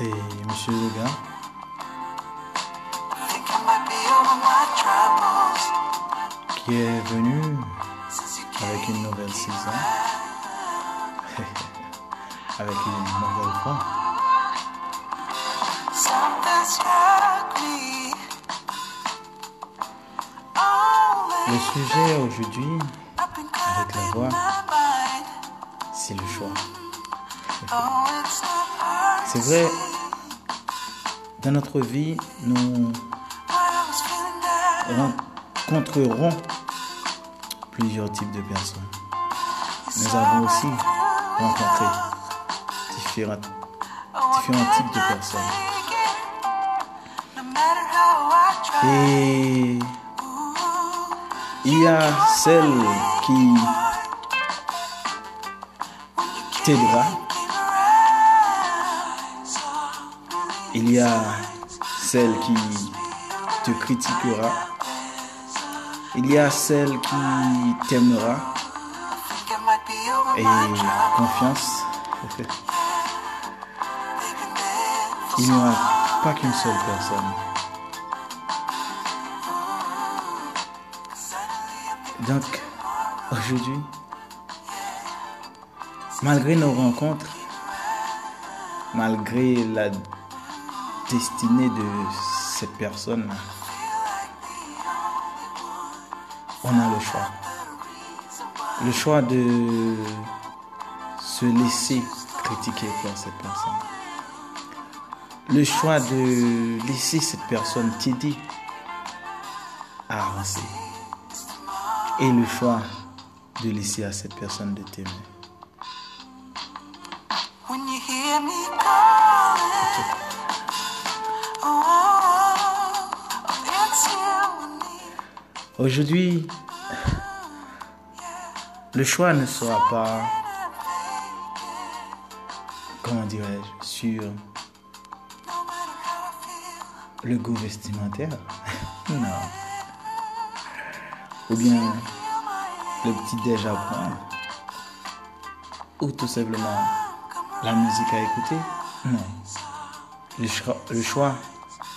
C'est Monsieur Lega. Qui est venu avec une nouvelle saison. avec une nouvelle voix. Le sujet aujourd'hui, avec la voix, c'est le choix. C'est vrai, dans notre vie, nous rencontrerons plusieurs types de personnes. Nous avons aussi rencontré différents, différents types de personnes. Et il y a celle qui t'aidera. Il y a celle qui te critiquera. Il y a celle qui t'aimera. Et confiance. Il n'y aura pas qu'une seule personne. Donc, aujourd'hui, malgré nos rencontres, malgré la destinée de cette personne, on a le choix. Le choix de se laisser critiquer par cette personne. Le choix de laisser cette personne t'aider à avancer et le choix de laisser à cette personne de t'aimer. Aujourd'hui, le choix ne sera pas, comment dirais-je, sur le goût vestimentaire. non ou bien le petit déj à prendre, ou tout simplement la musique à écouter. Non. Le choix, le choix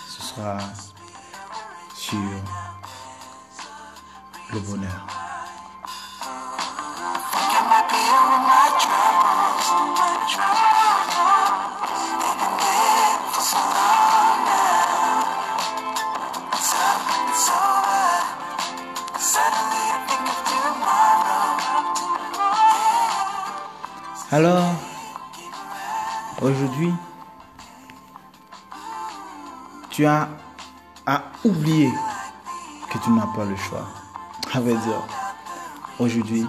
ce sera sur le bonheur. Alors, aujourd'hui, tu as à oublier que tu n'as pas le choix. À vrai dire, aujourd'hui,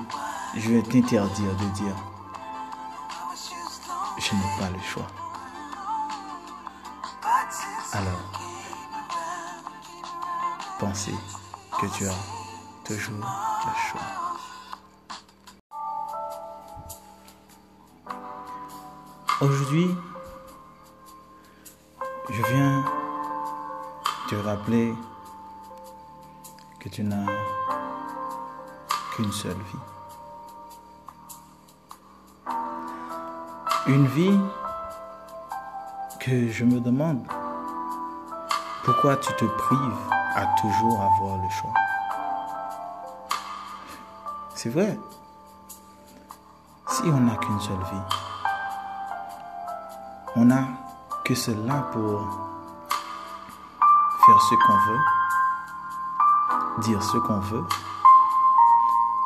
je vais t'interdire de dire, je n'ai pas le choix. Alors, pensez que tu as toujours le choix. Aujourd'hui, je viens te rappeler que tu n'as qu'une seule vie. Une vie que je me demande pourquoi tu te prives à toujours avoir le choix? C'est vrai. Si on n'a qu'une seule vie, on n'a que cela pour faire ce qu'on veut, dire ce qu'on veut,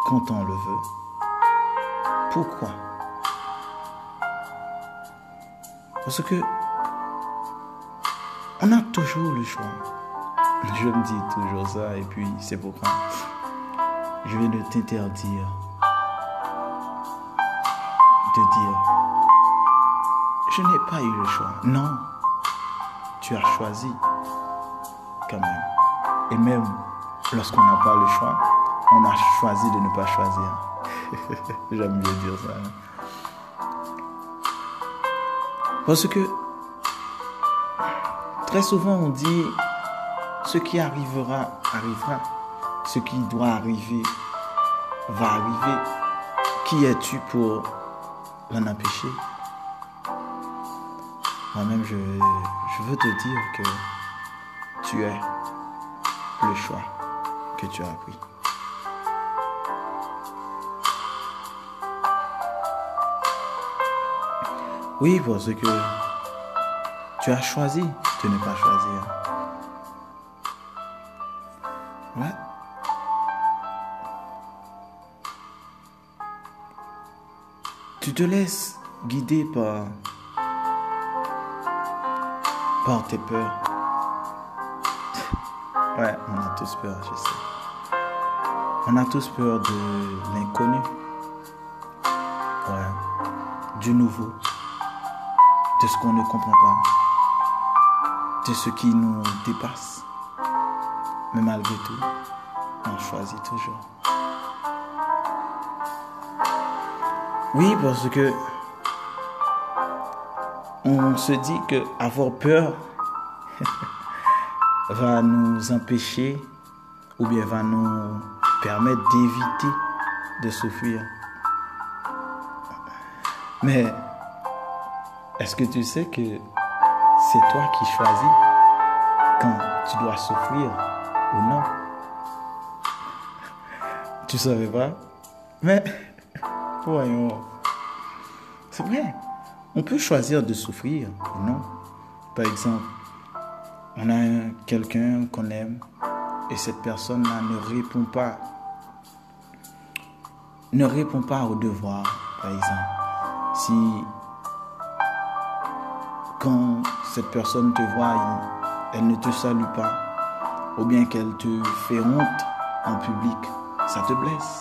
quand on le veut. Pourquoi? Parce que on a toujours le choix. Je me dis toujours ça et puis c'est pourquoi je vais de t'interdire de dire je n'ai pas eu le choix. Non, tu as choisi quand même. Et même lorsqu'on n'a pas le choix, on a choisi de ne pas choisir. J'aime bien dire ça. Parce que très souvent on dit ce qui arrivera, arrivera. Ce qui doit arriver, va arriver. Qui es-tu pour l'en empêcher? Moi-même, je, je veux te dire que tu es le choix que tu as pris. Oui, parce que tu as choisi de ne pas choisir. Ouais. Tu te laisses guider par, par tes peurs. Ouais, on a tous peur, je sais. On a tous peur de l'inconnu. Ouais. Du nouveau de ce qu'on ne comprend pas, de ce qui nous dépasse. Mais malgré tout, on choisit toujours. Oui, parce que on se dit que avoir peur va nous empêcher ou bien va nous permettre d'éviter de souffrir. Mais est-ce que tu sais que c'est toi qui choisis quand tu dois souffrir ou non? Tu savais pas? Mais voyons. C'est vrai. On peut choisir de souffrir ou non. Par exemple, on a quelqu'un qu'on aime et cette personne-là ne répond pas ne répond pas au devoir, par exemple. Si quand cette personne te voit, elle ne te salue pas, ou bien qu'elle te fait honte en public, ça te blesse.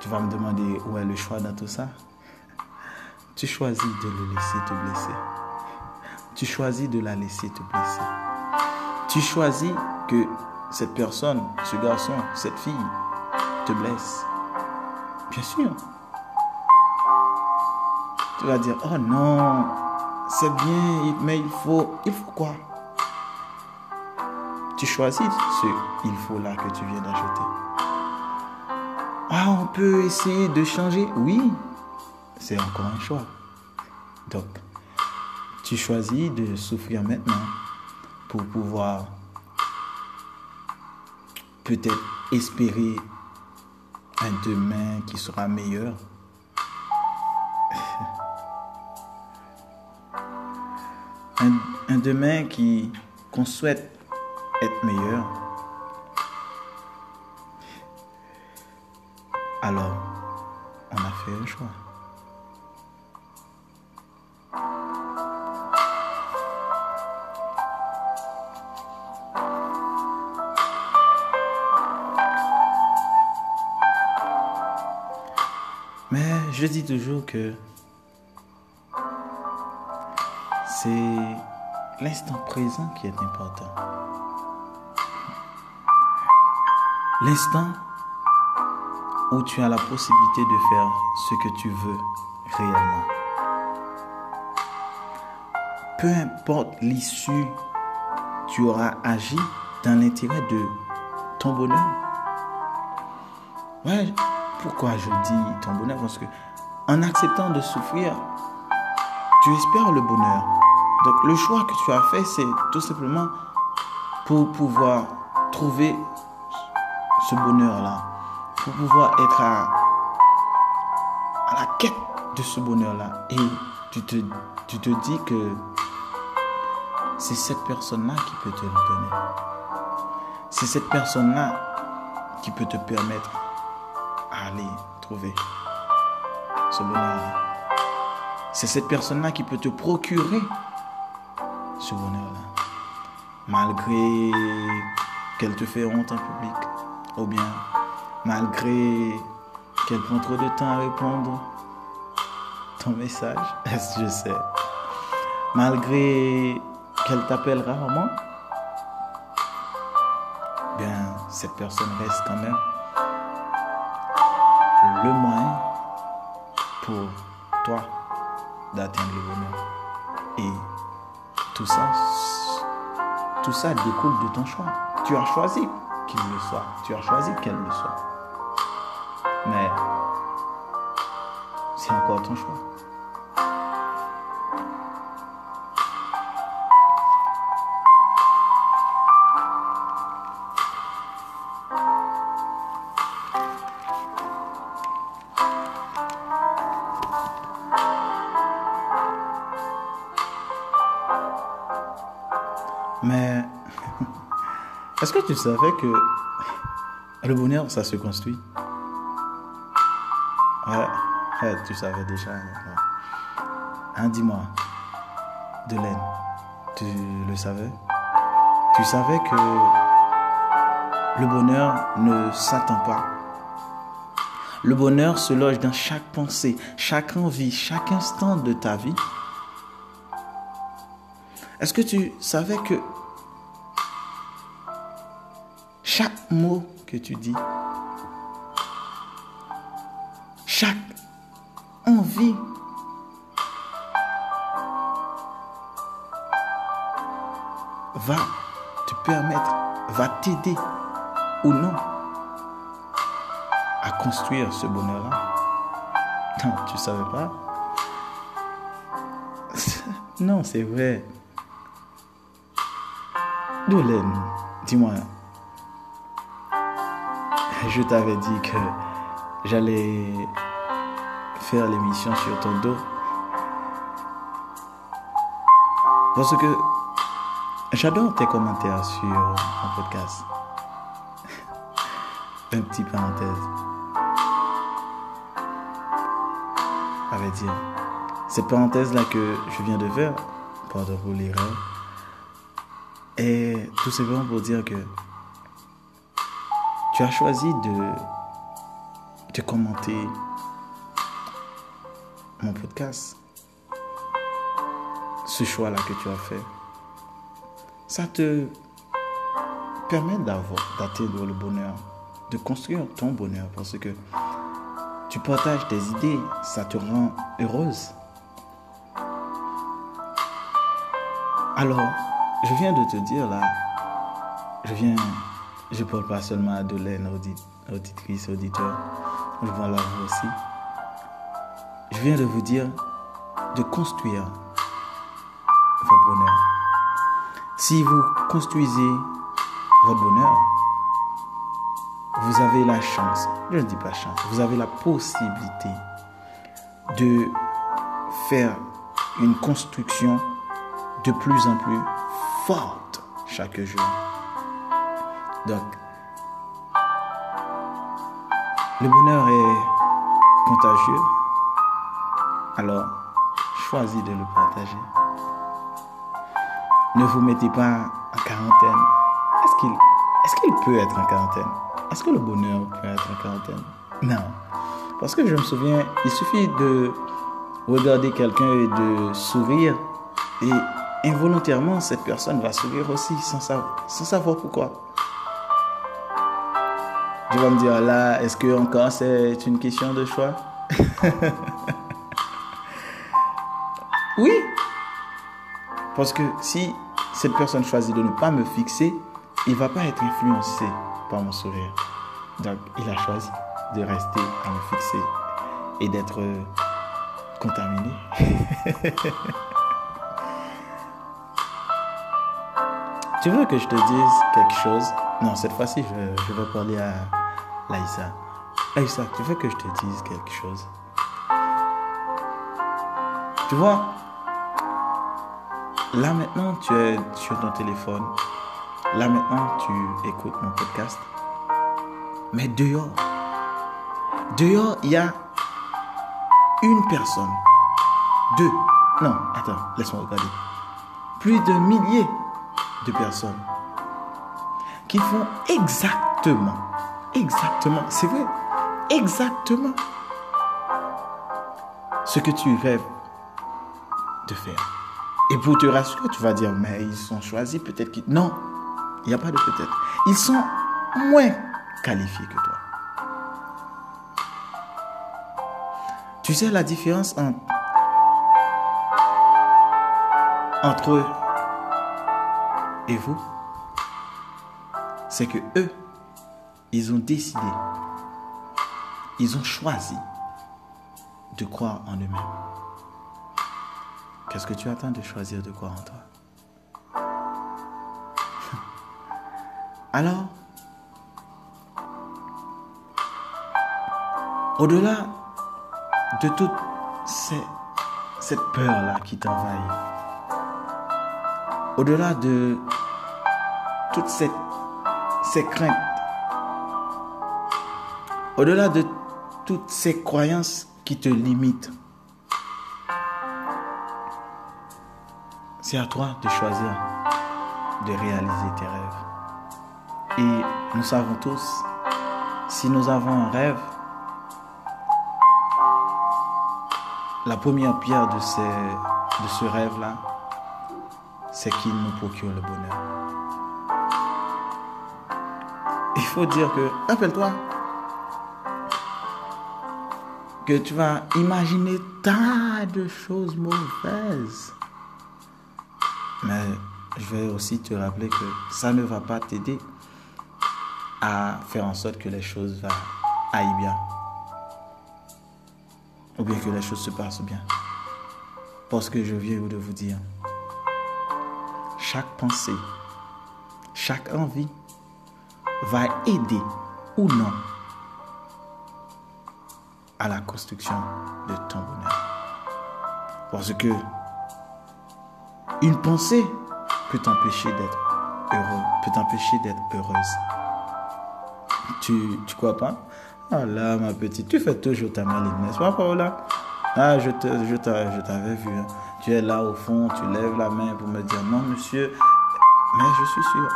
Tu vas me demander où est le choix dans tout ça? Tu choisis de le laisser te blesser. Tu choisis de la laisser te blesser. Tu choisis que cette personne, ce garçon, cette fille te blesse. Bien sûr, tu vas dire, oh non, c'est bien, mais il faut, il faut quoi? Tu choisis ce il faut là que tu viens d'ajouter. Ah, on peut essayer de changer Oui, c'est encore un choix. Donc, tu choisis de souffrir maintenant pour pouvoir peut-être espérer un demain qui sera meilleur un, demain qui qu'on souhaite être meilleur. Alors, on a fait un choix. Mais je dis toujours que c'est l'instant présent qui est important. L'instant où tu as la possibilité de faire ce que tu veux réellement. Peu importe l'issue, tu auras agi dans l'intérêt de ton bonheur. Pourquoi je dis ton bonheur? Parce que en acceptant de souffrir, tu espères le bonheur. Donc le choix que tu as fait, c'est tout simplement pour pouvoir trouver ce bonheur-là, pour pouvoir être à, la quête de ce bonheur-là. Et tu te, tu te dis que c'est cette personne-là qui peut te le donner. C'est cette personne-là qui peut te permettre d'aller trouver ce bonheur-là. C'est cette personne-là qui peut te procurer ce bonheur-là. Malgré qu'elle te fait honte en public, ou bien malgré qu'elle prend trop de temps à répondre ton message, je sais? Malgré qu'elle t'appelle rarement, bien cette personne reste quand même le moyen pour toi d'atteindre le bonheur. Tout ça, tout ça découle de ton choix. Tu as choisi qu'il le soit. Tu as choisi qu'elle le soit. Mais c'est encore ton choix. Est-ce que tu savais que le bonheur, ça se construit? Ouais, tu savais déjà. Hein, dis-moi, Delaine, tu le savais? Tu savais que le bonheur ne s'attend pas? Le bonheur se loge dans chaque pensée, chaque envie, chaque instant de ta vie. Est-ce que tu savais que chaque mot que tu dis, chaque envie va te permettre, va t'aider ou non à construire ce bonheur-là. Non, tu savais pas? Non, c'est vrai. Dolène, dis-moi, je t'avais dit que j'allais faire l'émission sur ton dos. Parce que j'adore tes commentaires sur mon podcast. Un petit parenthèse. À dire, cette parenthèse-là que je viens de faire, pardon pour l'erreur, est tout simplement pour dire que tu as choisi de, de commenter mon podcast. Ce choix-là que tu as fait, ça te permet d'atteindre le bonheur, de construire ton bonheur parce que tu partages tes idées, ça te rend heureuse. Alors, je viens de te dire là, je viens, je parle pas seulement à Dolène, auditrice, auditeur, je parle à vous aussi. Je viens de vous dire de construire votre bonheur. Si vous construisez votre bonheur, vous avez la chance, je ne dis pas chance, vous avez la possibilité de faire une construction de plus en plus forte chaque jour. Donc, le bonheur est contagieux. Alors, choisis de le partager. Ne vous mettez pas en quarantaine. Est-ce qu'il est peut être en quarantaine? Est-ce que le bonheur peut être en quarantaine? Non. Parce que je me souviens, il suffit de regarder quelqu'un et de sourire et involontairement cette personne va sourire aussi sans savoir, sans savoir pourquoi. Tu vas me dire là, est-ce que encore c'est une question de choix? Oui. Parce que si cette personne choisit de ne pas me fixer, il ne va pas être influencé par mon sourire. Donc, il a choisi de rester à me fixer et d'être contaminé. tu veux que je te dise quelque chose? Non, cette fois-ci, je, je vais parler à Laïssa. Laïssa, tu veux que je te dise quelque chose? Tu vois, Là maintenant, tu es sur ton téléphone. Là maintenant, tu écoutes mon podcast. Mais dehors, dehors, il y a une personne, deux, non, attends, laisse-moi regarder. Plus de milliers de personnes qui font exactement, exactement, c'est vrai, exactement ce que tu rêves de faire. Et pour te rassurer, tu vas dire, mais ils sont choisis, peut-être qu'ils... Non, il n'y a pas de peut-être. Ils sont moins qualifiés que toi. Tu sais la différence entre, entre eux et vous? C'est que eux, ils ont décidé, ils ont choisi de croire en eux-mêmes. Qu'est-ce que tu attends de choisir de quoi en toi? Alors, au-delà de toute cette peur-là qui t'envahit, au-delà de toutes ces craintes, au-delà de toutes ces croyances qui te limitent, c'est à toi de choisir de réaliser tes rêves. Et nous savons tous, si nous avons un rêve, la première pierre de, ce rêve-là, c'est qu'il nous procure le bonheur. Il faut dire que, rappelle-toi, que tu vas imaginer tas de choses mauvaises. Mais je vais aussi te rappeler que ça ne va pas t'aider à faire en sorte que les choses aillent bien. Ou bien que les choses se passent bien. Parce que je viens de vous dire, chaque pensée, chaque envie va aider ou non à la construction de ton bonheur. Parce que une pensée peut t'empêcher d'être heureux, peut t'empêcher d'être heureuse. Tu, tu crois pas? Ah là, ma petite, tu fais toujours ta maline, n'est-ce pas, Paola? Ah, je, te, je, t'avais vu. Hein. Tu es là au fond, tu lèves la main pour me dire non, monsieur, mais je suis sûr.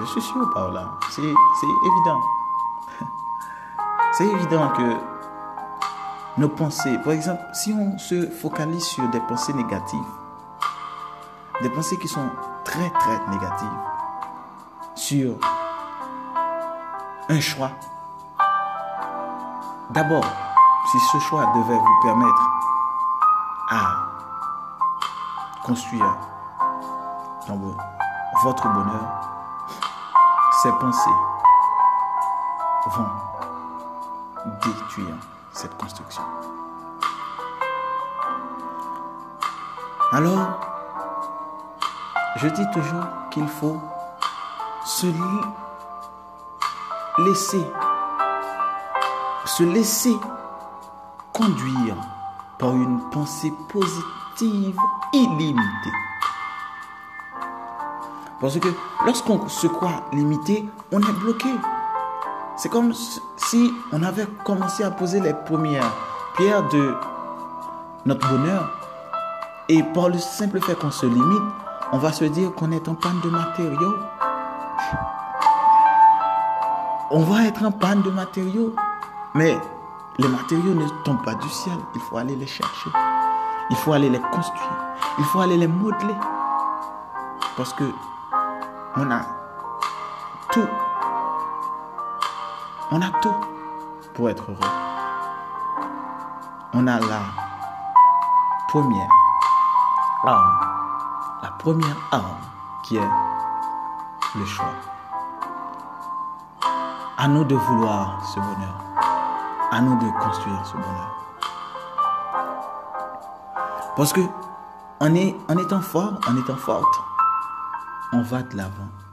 Je suis sûr, Paola. C'est, c'est évident. C'est évident que nos pensées, par exemple, si on se focalise sur des pensées négatives, des pensées qui sont très très négatives sur un choix. D'abord, si ce choix devait vous permettre à construire votre bonheur, ces pensées vont détruire cette construction. Alors, je dis toujours qu'il faut se laisser, se laisser conduire par une pensée positive illimitée. Parce que lorsqu'on se croit limité, on est bloqué. C'est comme si on avait commencé à poser les premières pierres de notre bonheur. Et par le simple fait qu'on se limite, on va se dire qu'on est en panne de matériaux. On va être en panne de matériaux. Mais les matériaux ne tombent pas du ciel. Il faut aller les chercher. Il faut aller les construire. Il faut aller les modeler. Parce que on a tout. On a tout pour être heureux. On a la première arme la première arme qui est le choix. À nous de vouloir ce bonheur. À nous de construire ce bonheur. Parce que en, étant fort, en étant forte, on va de l'avant.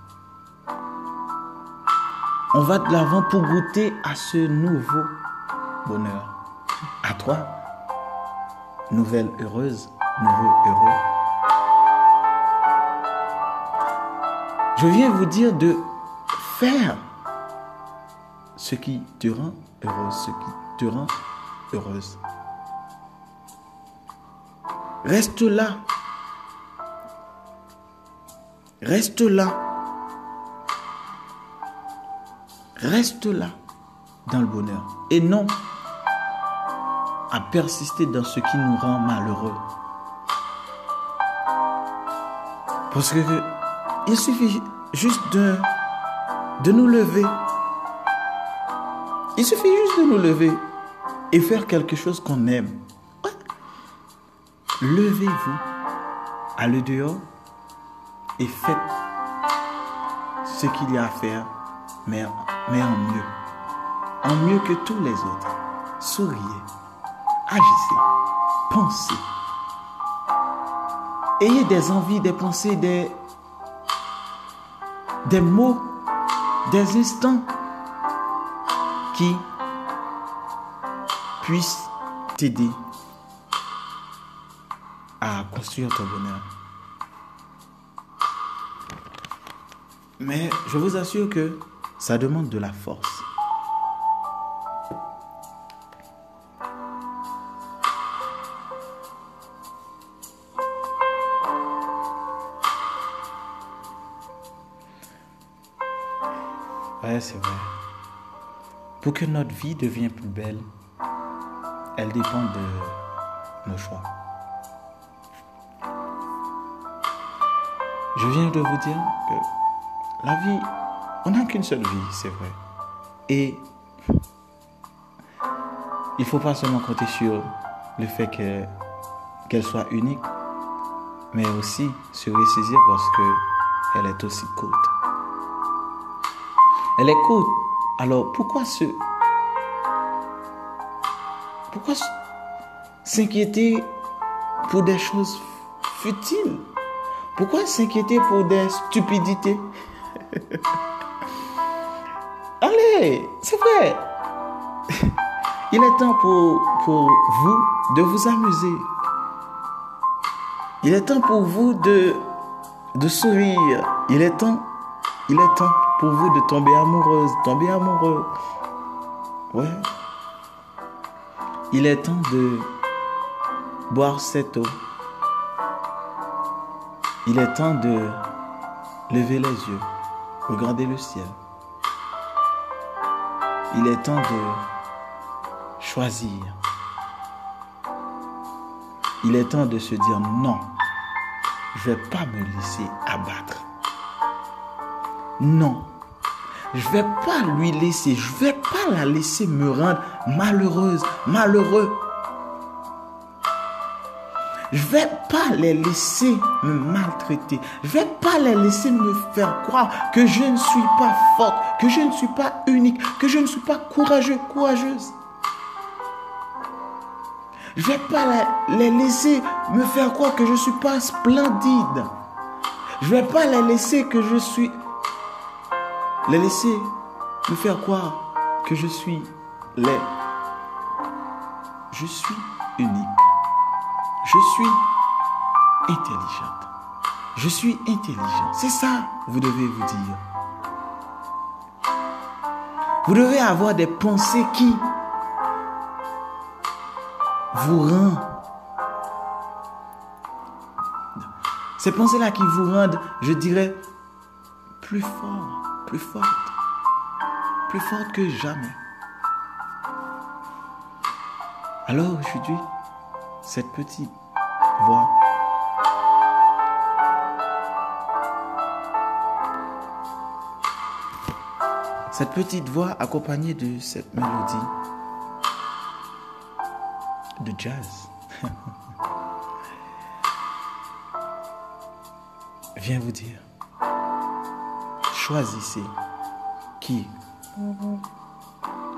On va de l'avant pour goûter à ce nouveau bonheur. À toi, nouvelle heureuse, nouveau heureux. Je viens vous dire de faire ce qui te rend heureuse, ce qui te rend heureuse. Reste là. Reste là. Reste là dans le bonheur. Et non à persister dans ce qui nous rend malheureux. Parce que il suffit juste de, de nous lever. Il suffit juste de nous lever et faire quelque chose qu'on aime. Levez-vous, allez dehors et faites ce qu'il y a à faire, mais, mais en mieux. En mieux que tous les autres. Souriez, agissez, pensez. Ayez des envies, des pensées, des, des mots, des instants qui puissent t'aider à construire ton bonheur. Mais je vous assure que ça demande de la force. Ouais, c'est vrai. Pour que notre vie devienne plus belle, elle dépend de nos choix. Je viens de vous dire que la vie, on n'a qu'une seule vie, c'est vrai. Et il ne faut pas seulement compter sur le fait qu'elle soit unique, mais aussi se ressaisir parce qu'elle est aussi courte. Elle est courte. Alors pourquoi se... Pourquoi s'inquiéter pour des choses futiles? Pourquoi s'inquiéter pour des stupidités? Il est temps pour, vous de vous amuser. Il est temps pour vous de, sourire. Il est temps, il est temps pour vous de tomber amoureuse, tomber amoureux. Ouais. Il est temps de boire cette eau il est temps de lever les yeux, regarder le ciel. Il est temps de choisir. Il est temps de se dire non, je ne vais pas me laisser abattre. Non, je ne vais pas lui laisser, je ne vais pas la laisser me rendre malheureuse, malheureux. Je vais pas les laisser me maltraiter. Je vais pas les laisser me faire croire que je ne suis pas forte, que je ne suis pas unique, que je ne suis pas courageux, courageuse. Je vais pas les laisser me faire croire que je ne suis pas splendide. Je vais pas les laisser que je suis les laisser me faire croire que je suis laid. Je suis unique. Je suis intelligente. Je suis intelligent. C'est ça, vous devez vous dire. Vous devez avoir des pensées qui vous rendent. Ces pensées-là qui vous rendent, je dirais, plus fort, plus forte, plus forte que jamais. Alors aujourd'hui, cette petite voix. Cette petite voix accompagnée de cette mélodie de jazz vient vous dire, choisissez qui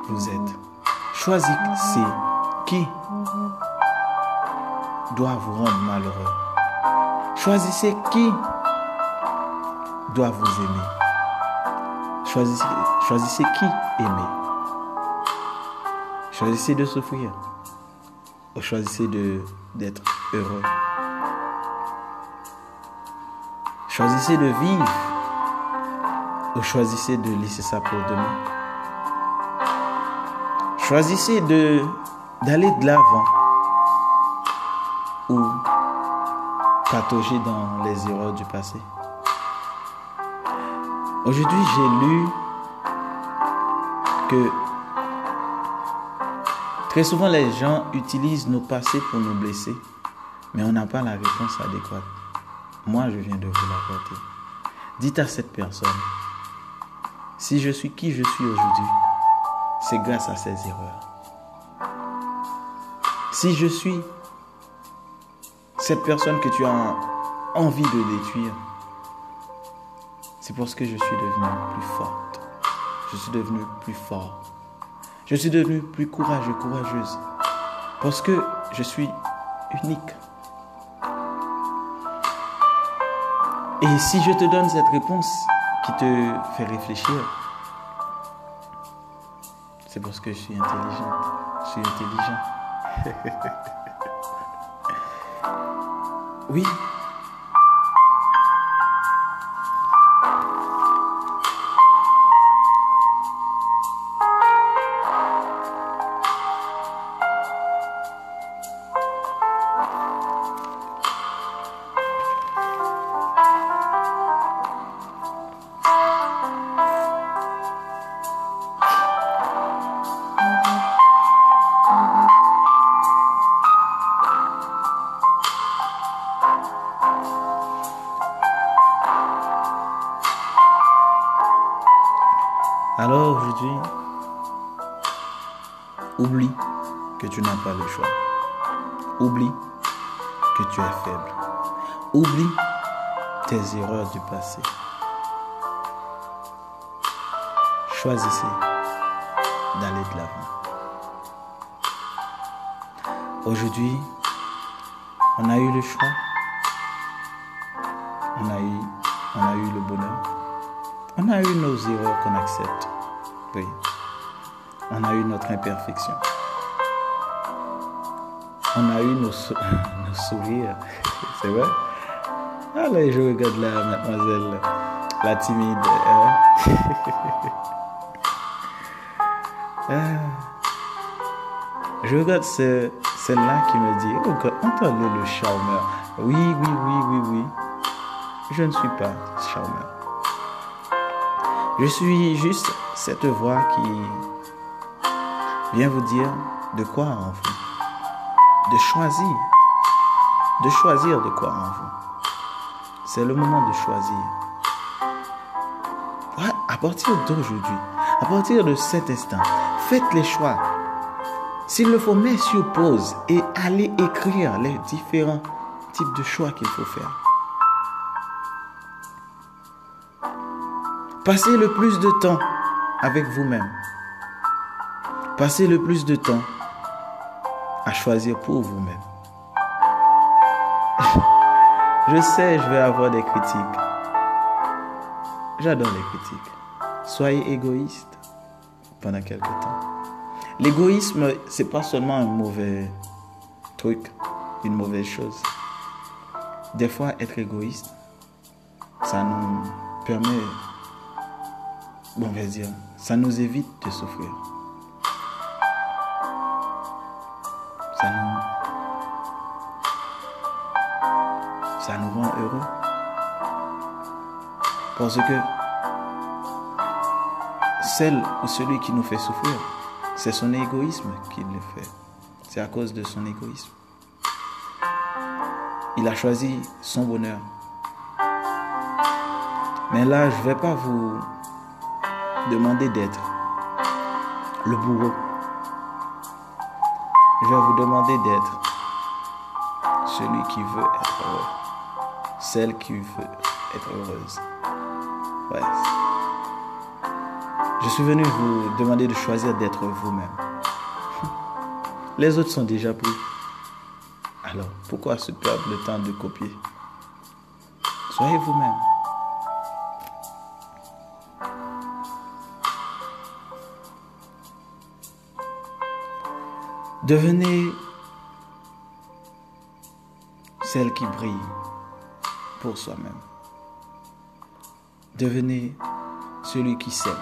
vous êtes. Choisissez qui doit vous rendre malheureux. Choisissez qui doit vous aimer. Choisissez, qui aimer. Choisissez de souffrir. Ou choisissez d'être heureux. Choisissez de vivre. Ou choisissez de laisser ça pour demain. Choisissez d'aller de l'avant patauger dans les erreurs du passé. Aujourd'hui, j'ai lu que très souvent les gens utilisent nos passés pour nous blesser, mais on n'a pas la réponse adéquate. Moi, je viens de vous l'apporter. Dites à cette personne, si je suis qui je suis aujourd'hui, c'est grâce à ces erreurs. Si je suis cette personne que tu as envie de détruire, c'est parce que je suis devenue plus forte. Je suis devenu plus fort. Je suis devenu plus courageux, courageuse. Parce que je suis unique. Et si je te donne cette réponse qui te fait réfléchir, c'est parce que je suis intelligent. Je suis intelligent. Oui. Tu n'as pas le choix. Oublie que tu es faible. Oublie tes erreurs du passé. Choisissez d'aller de l'avant. Aujourd'hui, on a eu le choix. On a eu, on a eu le bonheur. On a eu nos erreurs qu'on accepte. Oui. On a eu notre imperfection. On a eu nos, sourires. C'est vrai? Allez, je regarde la mademoiselle, la timide. Hein? Ah. Je regarde celle-là qui me dit, oh, entendez le charmeur. Oui, oui, oui, oui, oui. Je ne suis pas charmeur. Je suis juste cette voix qui vient vous dire de quoi en vous. De choisir. De choisir de quoi en vous. C'est le moment de choisir. à partir d'aujourd'hui, à partir de cet instant, faites les choix. S'il le faut, mettez sur pause et allez écrire les différents types de choix qu'il faut faire. Passez le plus de temps avec vous-même. Passez le plus de temps choisir pour vous-même. je sais, je vais avoir des critiques. J'adore les critiques. Soyez égoïste pendant quelque temps. L'égoïsme, c'est pas seulement un mauvais truc, une mauvaise chose. Des fois, être égoïste, ça nous permet bon, on va dire, ça nous évite de souffrir. Ça nous, ça nous rend heureux. Parce que celle ou celui qui nous fait souffrir, c'est son égoïsme qui le fait. C'est à cause de son égoïsme. Il a choisi son bonheur. Mais là, je ne vais pas vous demander d'être le bourreau. Je vais vous demander d'être celui qui veut être heureux, celle qui veut être heureuse. Ouais. Je suis venu vous demander de choisir d'être vous-même. Les autres sont déjà pris. Alors, pourquoi se perdre le temps de copier? Soyez vous-même. Devenez celle qui brille pour soi-même. Devenez celui qui s'aime.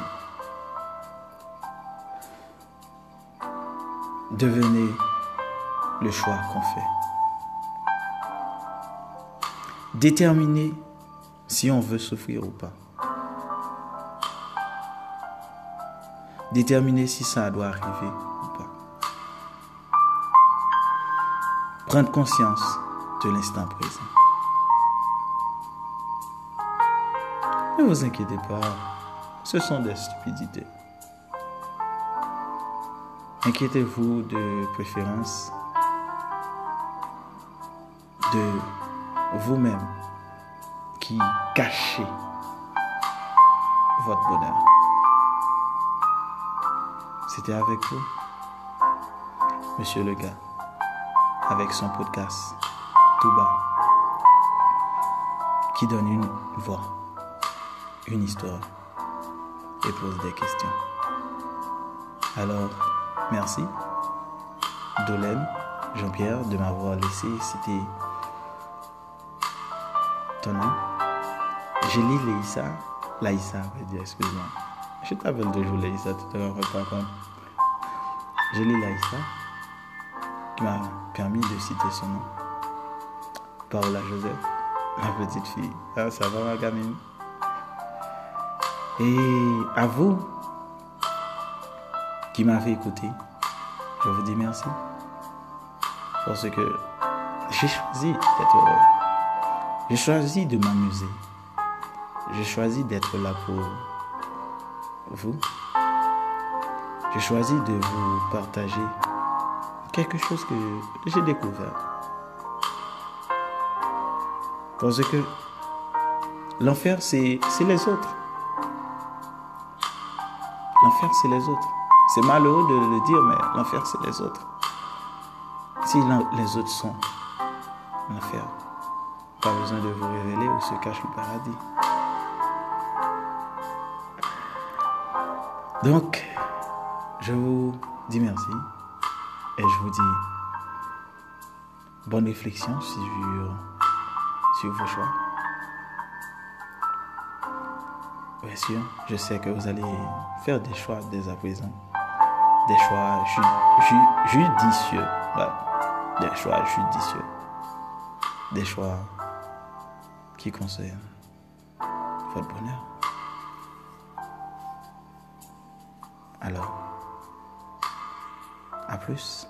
Devenez le choix qu'on fait. Déterminez si on veut souffrir ou pas. Déterminez si ça doit arriver Prendre conscience de l'instant présent. Ne vous inquiétez pas, ce sont des stupidités. Inquiétez-vous de préférence de vous-même qui cachez votre bonheur. C'était avec vous, Monsieur le gars avec son podcast tout bas qui donne une voix, une histoire et pose des questions. Alors, merci Dolem, Jean-Pierre, de m'avoir laissé citer ton nom. J'ai lu Laïssa, dire, excuse-moi. Je t'appelle toujours Leïssa, tu te rends pas compte. J'ai lu Laïssa m'a permis de citer son nom. Paola Joseph, ma petite fille. Ah, ça va ma gamine? Et à vous qui m'avez écouté, je vous dis merci. Parce que j'ai choisi d'être heureux. J'ai choisi de m'amuser. J'ai choisi d'être là pour vous. j'ai choisi de vous partager quelque chose que j'ai découvert. Parce que l'enfer, c'est les autres. L'enfer, c'est les autres. C'est malheureux de le dire, mais l'enfer, c'est les autres. Si les autres sont l'enfer, pas besoin de vous révéler où se cache le paradis. Donc, je vous dis merci et je vous dis bonne réflexion sur, sur vos choix. Bien sûr, je sais que vous allez faire des choix dès à présent. Des choix judicieux. Des choix judicieux. Des choix qui concernent votre bonheur. Alors, à plus.